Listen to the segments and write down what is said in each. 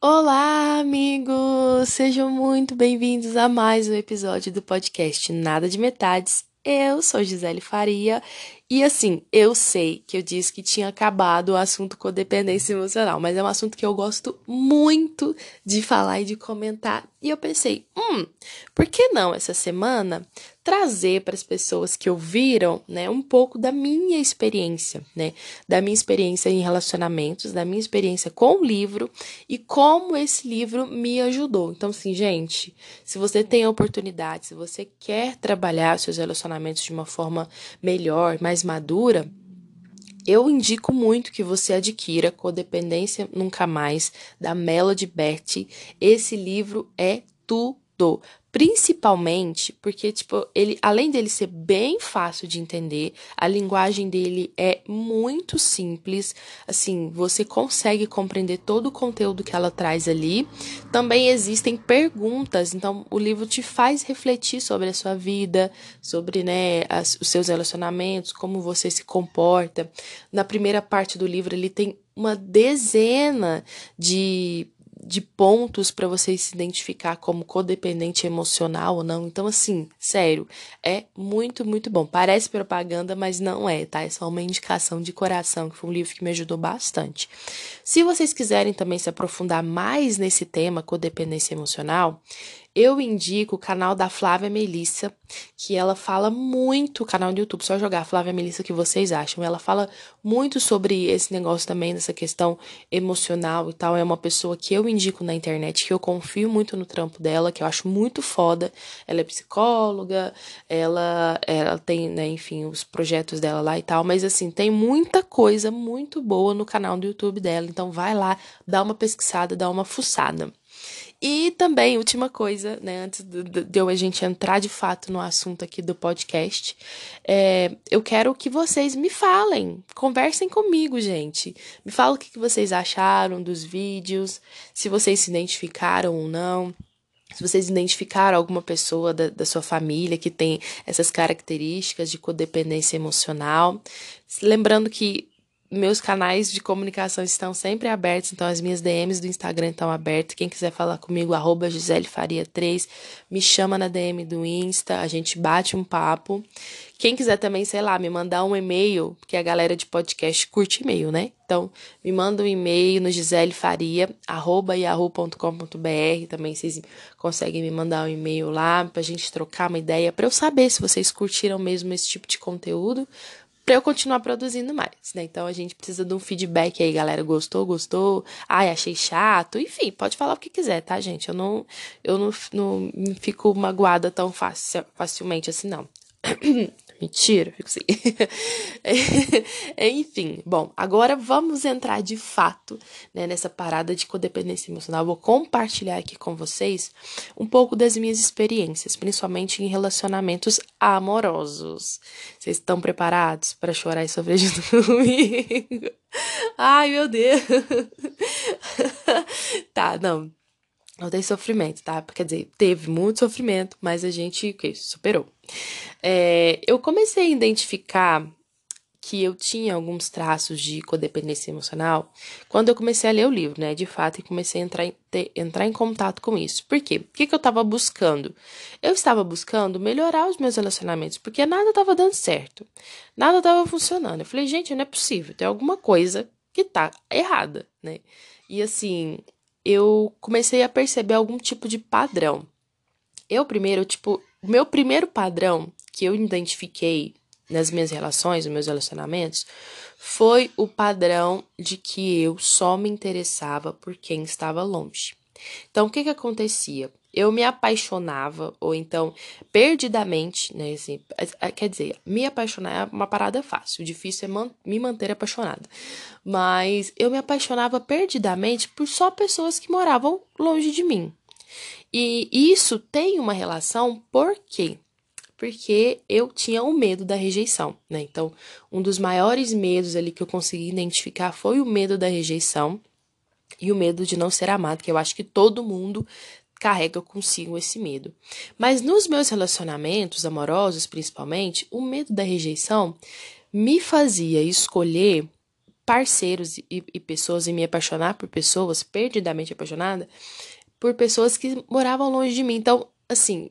Olá, amigos! Sejam muito bem-vindos a mais um episódio do podcast Nada de Metades. Eu sou Gisele Faria e assim, eu sei que eu disse que tinha acabado o assunto codependência emocional, mas é um assunto que eu gosto muito de falar e de comentar. E eu pensei, hum, por que não essa semana trazer para as pessoas que ouviram, né, um pouco da minha experiência, né, da minha experiência em relacionamentos, da minha experiência com o livro e como esse livro me ajudou. Então, assim, gente, se você tem a oportunidade, se você quer trabalhar seus relacionamentos de uma forma melhor, mais madura, eu indico muito que você adquira Codependência Nunca Mais, da Melody Betty. Esse livro é tudo. Principalmente porque, tipo, ele, além dele ser bem fácil de entender, a linguagem dele é muito simples. Assim, você consegue compreender todo o conteúdo que ela traz ali. Também existem perguntas, então o livro te faz refletir sobre a sua vida, sobre, né, as, os seus relacionamentos, como você se comporta. Na primeira parte do livro, ele tem uma dezena de de pontos para você se identificar como codependente emocional ou não. Então, assim, sério, é muito, muito bom. Parece propaganda, mas não é, tá? É só uma indicação de coração, que foi um livro que me ajudou bastante. Se vocês quiserem também se aprofundar mais nesse tema, codependência emocional, eu indico o canal da Flávia Melissa, que ela fala muito, canal do YouTube, só jogar Flávia Melissa que vocês acham. Ela fala muito sobre esse negócio também, dessa questão emocional e tal. É uma pessoa que eu indico na internet, que eu confio muito no trampo dela, que eu acho muito foda. Ela é psicóloga, ela, ela tem, né, enfim, os projetos dela lá e tal, mas assim, tem muita coisa muito boa no canal do YouTube dela. Então vai lá, dá uma pesquisada, dá uma fuçada. E também, última coisa, né, antes de, eu a gente entrar de fato no assunto aqui do podcast, é, eu quero que vocês me falem, conversem comigo, gente. Me falem o que, que vocês acharam dos vídeos, se vocês se identificaram ou não se vocês identificaram alguma pessoa da, da, sua família que tem essas características de codependência emocional. Lembrando que meus canais de comunicação estão sempre abertos, então as minhas DMs do Instagram estão abertas. Quem quiser falar comigo, arroba Gisele Faria 3, me chama na DM do Insta, a gente bate um papo. Quem quiser também, sei lá, me mandar um e-mail, porque a galera de podcast curte e-mail, né? Então, me manda um e-mail no giselefaria.yahoo.com.br. Também vocês conseguem me mandar um e-mail lá pra gente trocar uma ideia, para eu saber se vocês curtiram mesmo esse tipo de conteúdo para eu continuar produzindo mais, né? Então a gente precisa de um feedback aí, galera. Gostou, gostou? Ai, achei chato. Enfim, pode falar o que quiser, tá, gente? Eu não, eu não, não fico magoada tão fácil, facilmente assim, não. Mentira, fico assim. Enfim, bom, agora vamos entrar de fato né, nessa parada de codependência emocional. Vou compartilhar aqui com vocês um pouco das minhas experiências, principalmente em relacionamentos amorosos. Vocês estão preparados para chorar e sofrer junto comigo? Ai, meu Deus! tá, não. Não tem sofrimento, tá? Quer dizer, teve muito sofrimento, mas a gente okay, superou. É, eu comecei a identificar que eu tinha alguns traços de codependência emocional quando eu comecei a ler o livro, né? De fato, e comecei a entrar em, ter, entrar em contato com isso. Por quê? O que, que eu estava buscando? Eu estava buscando melhorar os meus relacionamentos, porque nada estava dando certo, nada estava funcionando. Eu falei, gente, não é possível, tem alguma coisa que tá errada, né? E assim, eu comecei a perceber algum tipo de padrão. Eu primeiro, tipo, o meu primeiro padrão que eu identifiquei nas minhas relações, nos meus relacionamentos, foi o padrão de que eu só me interessava por quem estava longe. Então, o que que acontecia? Eu me apaixonava, ou então, perdidamente, né, assim, quer dizer, me apaixonar é uma parada fácil, difícil é man me manter apaixonada. Mas eu me apaixonava perdidamente por só pessoas que moravam longe de mim. E isso tem uma relação, por quê? Porque eu tinha o medo da rejeição, né? Então, um dos maiores medos ali que eu consegui identificar foi o medo da rejeição e o medo de não ser amado, que eu acho que todo mundo carrega consigo esse medo. Mas nos meus relacionamentos amorosos, principalmente, o medo da rejeição me fazia escolher parceiros e, e pessoas e me apaixonar por pessoas, perdidamente apaixonada, por pessoas que moravam longe de mim. Então, assim,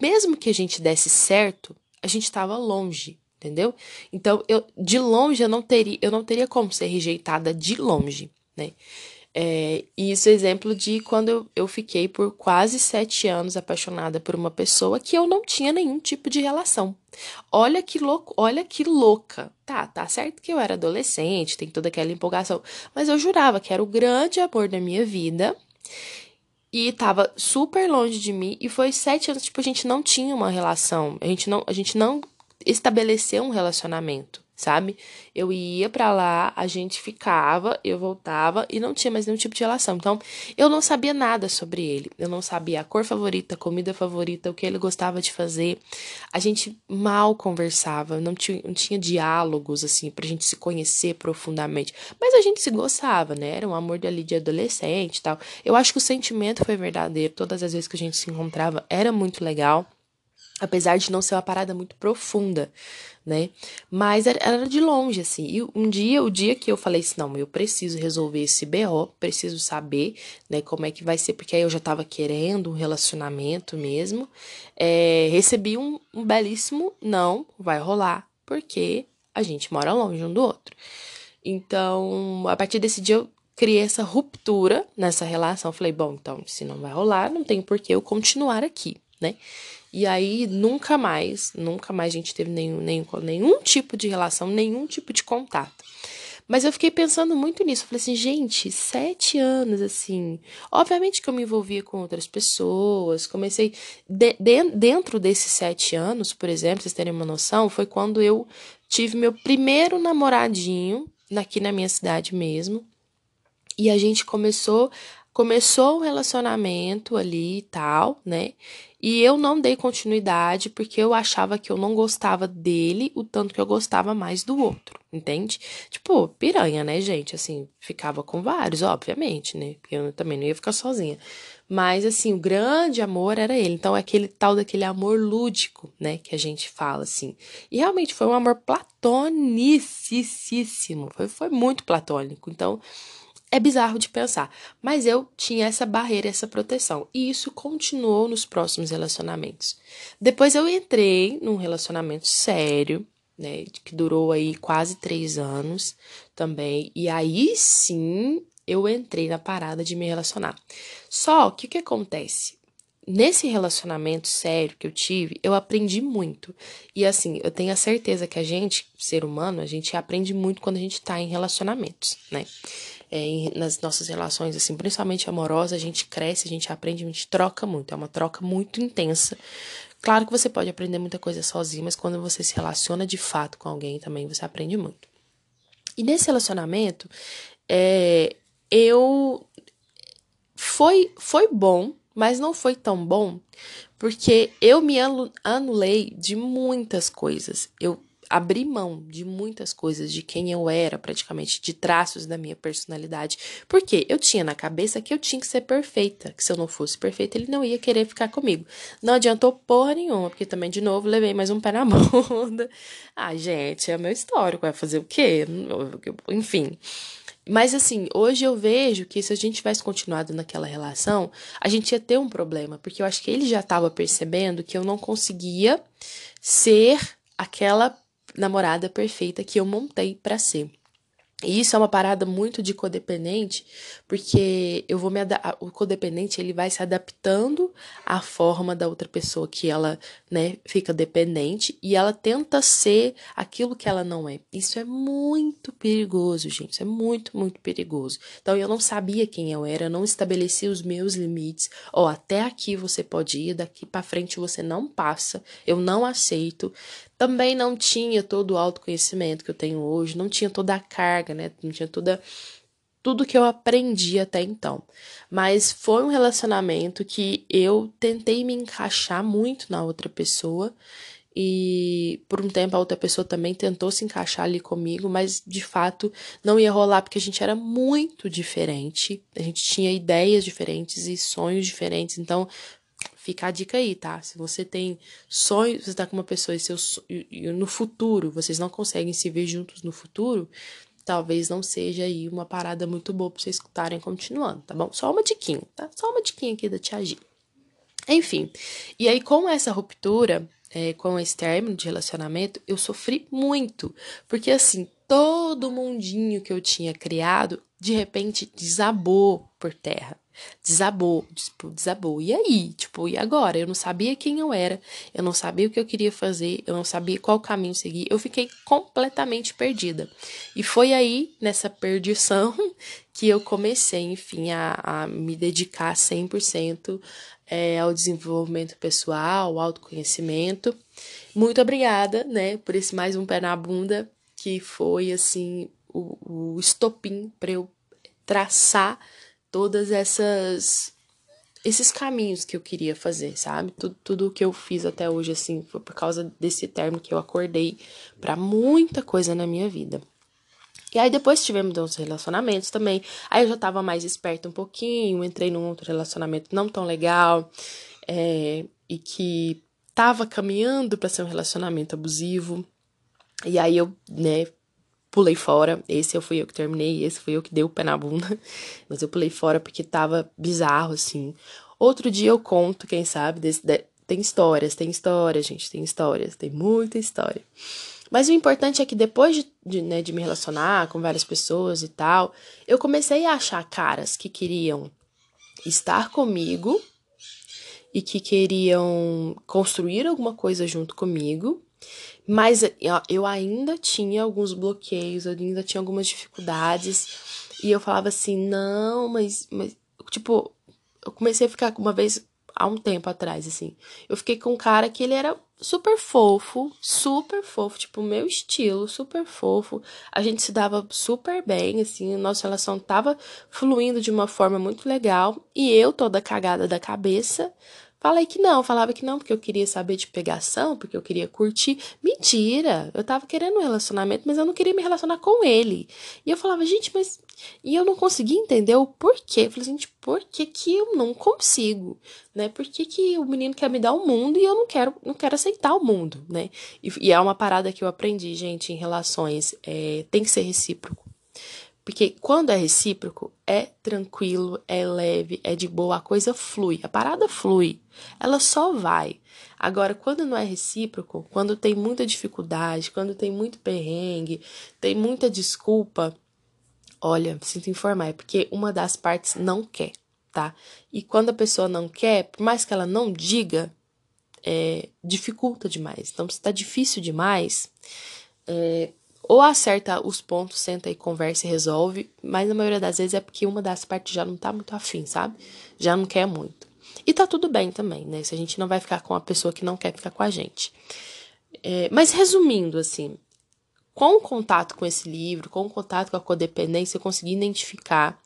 mesmo que a gente desse certo, a gente estava longe, entendeu? Então, eu de longe eu não teria, eu não teria como ser rejeitada de longe, né? É, e isso é exemplo de quando eu, eu fiquei por quase sete anos apaixonada por uma pessoa que eu não tinha nenhum tipo de relação. Olha que louco, olha que louca. Tá, tá certo que eu era adolescente, tem toda aquela empolgação, mas eu jurava que era o grande amor da minha vida e tava super longe de mim e foi sete anos tipo a gente não tinha uma relação, a gente não, a gente não estabeleceu um relacionamento sabe? Eu ia para lá, a gente ficava, eu voltava e não tinha mais nenhum tipo de relação. Então, eu não sabia nada sobre ele. Eu não sabia a cor favorita, a comida favorita, o que ele gostava de fazer. A gente mal conversava, não tinha, não tinha diálogos assim pra gente se conhecer profundamente. Mas a gente se gostava, né? Era um amor ali de adolescente e tal. Eu acho que o sentimento foi verdadeiro. Todas as vezes que a gente se encontrava, era muito legal apesar de não ser uma parada muito profunda, né? Mas era de longe, assim. E um dia, o dia que eu falei assim, não, eu preciso resolver esse BO, preciso saber, né, como é que vai ser, porque aí eu já tava querendo um relacionamento mesmo. É, recebi um, um belíssimo não, vai rolar, porque a gente mora longe um do outro. Então, a partir desse dia eu criei essa ruptura nessa relação. Falei, bom, então, se não vai rolar, não tem por que eu continuar aqui, né? E aí nunca mais, nunca mais a gente teve nenhum, nenhum, nenhum tipo de relação, nenhum tipo de contato. Mas eu fiquei pensando muito nisso. Eu falei assim, gente, sete anos, assim. Obviamente que eu me envolvia com outras pessoas. Comecei. De, de, dentro desses sete anos, por exemplo, vocês terem uma noção, foi quando eu tive meu primeiro namoradinho, aqui na minha cidade mesmo. E a gente começou. Começou o um relacionamento ali e tal, né? E eu não dei continuidade porque eu achava que eu não gostava dele o tanto que eu gostava mais do outro, entende? Tipo, piranha, né, gente? Assim, ficava com vários, obviamente, né? Porque eu também não ia ficar sozinha. Mas, assim, o grande amor era ele. Então, é aquele tal daquele amor lúdico, né? Que a gente fala, assim. E realmente foi um amor platonicíssimo. Foi, foi muito platônico. Então, é bizarro de pensar, mas eu tinha essa barreira, essa proteção, e isso continuou nos próximos relacionamentos. Depois eu entrei num relacionamento sério, né, que durou aí quase três anos também, e aí sim eu entrei na parada de me relacionar. Só que o que acontece? Nesse relacionamento sério que eu tive, eu aprendi muito. E assim, eu tenho a certeza que a gente, ser humano, a gente aprende muito quando a gente tá em relacionamentos, né? É, nas nossas relações, assim, principalmente amorosas, a gente cresce, a gente aprende, a gente troca muito, é uma troca muito intensa. Claro que você pode aprender muita coisa sozinho, mas quando você se relaciona de fato com alguém também, você aprende muito. E nesse relacionamento, é, eu. Foi, foi bom, mas não foi tão bom, porque eu me anulei de muitas coisas. Eu abri mão de muitas coisas, de quem eu era, praticamente, de traços da minha personalidade. Porque eu tinha na cabeça que eu tinha que ser perfeita, que se eu não fosse perfeita, ele não ia querer ficar comigo. Não adiantou porra nenhuma, porque também, de novo, levei mais um pé na bunda. ah, gente, é meu histórico, vai fazer o quê? Enfim. Mas assim, hoje eu vejo que se a gente tivesse continuado naquela relação, a gente ia ter um problema, porque eu acho que ele já estava percebendo que eu não conseguia ser aquela namorada perfeita que eu montei para ser. E isso é uma parada muito de codependente, porque eu vou me o codependente ele vai se adaptando à forma da outra pessoa que ela, né, fica dependente e ela tenta ser aquilo que ela não é. Isso é muito perigoso, gente. Isso é muito, muito perigoso. Então eu não sabia quem eu era, não estabeleci os meus limites. Ó, oh, até aqui você pode ir, daqui para frente você não passa. Eu não aceito. Também não tinha todo o autoconhecimento que eu tenho hoje, não tinha toda a carga, né? Não tinha toda tudo que eu aprendi até então. Mas foi um relacionamento que eu tentei me encaixar muito na outra pessoa e por um tempo a outra pessoa também tentou se encaixar ali comigo, mas de fato não ia rolar porque a gente era muito diferente, a gente tinha ideias diferentes e sonhos diferentes, então Fica a dica aí, tá? Se você tem sonhos, você tá com uma pessoa e, seu, e, e no futuro vocês não conseguem se ver juntos no futuro, talvez não seja aí uma parada muito boa pra vocês escutarem continuando, tá bom? Só uma diquinha, tá? Só uma diquinha aqui da Tia G. Enfim, e aí com essa ruptura, é, com esse término de relacionamento, eu sofri muito. Porque assim, todo mundinho que eu tinha criado, de repente desabou por terra. Desabou, tipo, desabou. E aí? Tipo, e agora? Eu não sabia quem eu era, eu não sabia o que eu queria fazer, eu não sabia qual caminho seguir. Eu fiquei completamente perdida. E foi aí, nessa perdição, que eu comecei, enfim, a, a me dedicar 100% é, ao desenvolvimento pessoal, ao autoconhecimento. Muito obrigada, né, por esse mais um pé na bunda, que foi, assim, o, o estopim para eu traçar todas essas esses caminhos que eu queria fazer, sabe? Tudo, tudo que eu fiz até hoje, assim, foi por causa desse termo que eu acordei para muita coisa na minha vida. E aí depois tivemos uns relacionamentos também. Aí eu já tava mais esperta um pouquinho, entrei num outro relacionamento não tão legal, é, e que tava caminhando para ser um relacionamento abusivo. E aí eu, né, pulei fora. Esse eu fui eu que terminei, esse fui eu que dei o pé na bunda. Mas eu pulei fora porque tava bizarro, assim. Outro dia eu conto, quem sabe, desse, de, tem histórias, tem histórias, gente, tem histórias, tem muita história. Mas o importante é que depois de, de, né, de me relacionar com várias pessoas e tal, eu comecei a achar caras que queriam estar comigo e que queriam construir alguma coisa junto comigo, mas eu ainda tinha alguns bloqueios, eu ainda tinha algumas dificuldades, e eu falava assim: não, mas, mas tipo, eu comecei a ficar uma vez há um tempo atrás, assim. Eu fiquei com um cara que ele era super fofo, super fofo, tipo, meu estilo, super fofo. A gente se dava super bem, assim, nossa relação tava fluindo de uma forma muito legal. E eu, toda cagada da cabeça, Falei que não, falava que não, porque eu queria saber de pegação, porque eu queria curtir. Mentira! Eu tava querendo um relacionamento, mas eu não queria me relacionar com ele. E eu falava, gente, mas. E eu não conseguia entender o porquê. Eu falei, gente, por que, que eu não consigo? Né? Por que, que o menino quer me dar o mundo e eu não quero, não quero aceitar o mundo, né? E, e é uma parada que eu aprendi, gente, em relações. É, tem que ser recíproco. Porque quando é recíproco, é tranquilo, é leve, é de boa, a coisa flui, a parada flui, ela só vai. Agora, quando não é recíproco, quando tem muita dificuldade, quando tem muito perrengue, tem muita desculpa, olha, sinto informar, é porque uma das partes não quer, tá? E quando a pessoa não quer, por mais que ela não diga, é, dificulta demais. Então, se tá difícil demais, é, ou acerta os pontos, senta e conversa e resolve, mas na maioria das vezes é porque uma das partes já não tá muito afim, sabe? Já não quer muito. E tá tudo bem também, né? Se a gente não vai ficar com a pessoa que não quer ficar com a gente. É, mas resumindo, assim, com o contato com esse livro, com o contato com a codependência, eu consegui identificar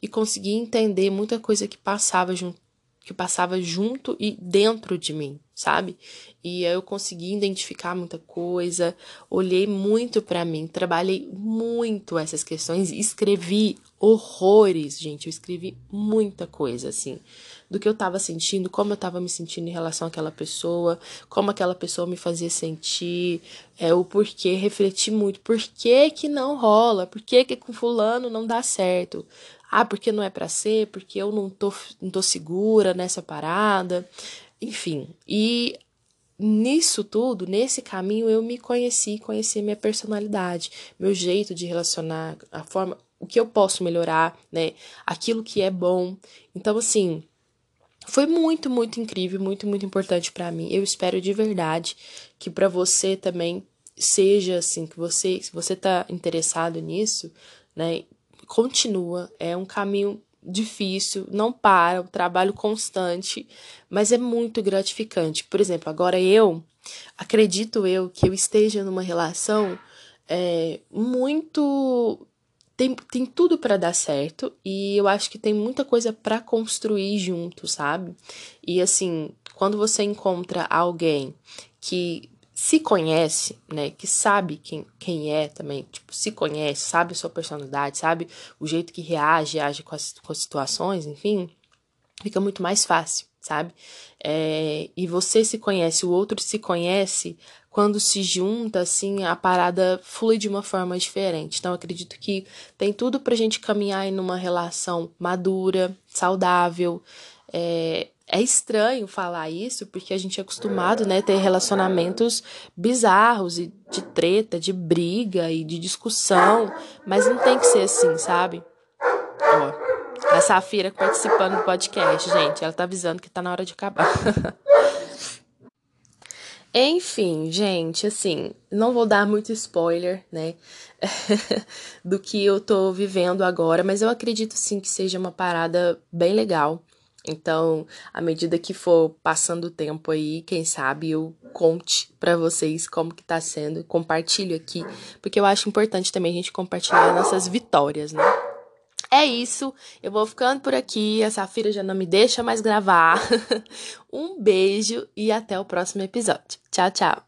e consegui entender muita coisa que passava junto que passava junto e dentro de mim, sabe? E eu consegui identificar muita coisa, olhei muito para mim, trabalhei muito essas questões, escrevi horrores, gente, eu escrevi muita coisa assim, do que eu tava sentindo, como eu tava me sentindo em relação àquela pessoa, como aquela pessoa me fazia sentir, é o porquê, refleti muito, por que que não rola? Por que que com fulano não dá certo? Ah, porque não é para ser, porque eu não tô, não tô segura nessa parada. Enfim, e nisso tudo, nesse caminho, eu me conheci, conheci minha personalidade, meu jeito de relacionar, a forma, o que eu posso melhorar, né? Aquilo que é bom. Então, assim, foi muito, muito incrível, muito, muito importante para mim. Eu espero de verdade que para você também seja assim, que você, se você tá interessado nisso, né, continua, é um caminho difícil, não para, um trabalho constante, mas é muito gratificante. Por exemplo, agora eu acredito eu que eu esteja numa relação é, muito tem, tem tudo para dar certo e eu acho que tem muita coisa para construir junto, sabe? E assim, quando você encontra alguém que se conhece, né, que sabe quem, quem é também, tipo, se conhece, sabe a sua personalidade, sabe o jeito que reage, age com as, com as situações, enfim, fica muito mais fácil. sabe? É, e você se conhece, o outro se conhece, quando se junta, assim, a parada flui de uma forma diferente. Então, acredito que tem tudo pra gente caminhar em uma relação madura, saudável. É, é estranho falar isso, porque a gente é acostumado, né, ter relacionamentos bizarros e de treta, de briga e de discussão, mas não tem que ser assim, sabe? Ó, a Safira participando do podcast, gente. Ela tá avisando que tá na hora de acabar. Enfim, gente, assim, não vou dar muito spoiler, né, do que eu tô vivendo agora, mas eu acredito sim que seja uma parada bem legal. Então, à medida que for passando o tempo aí, quem sabe eu conte para vocês como que tá sendo, compartilho aqui, porque eu acho importante também a gente compartilhar nossas vitórias, né? É isso, eu vou ficando por aqui. A Safira já não me deixa mais gravar. um beijo e até o próximo episódio. Tchau, tchau.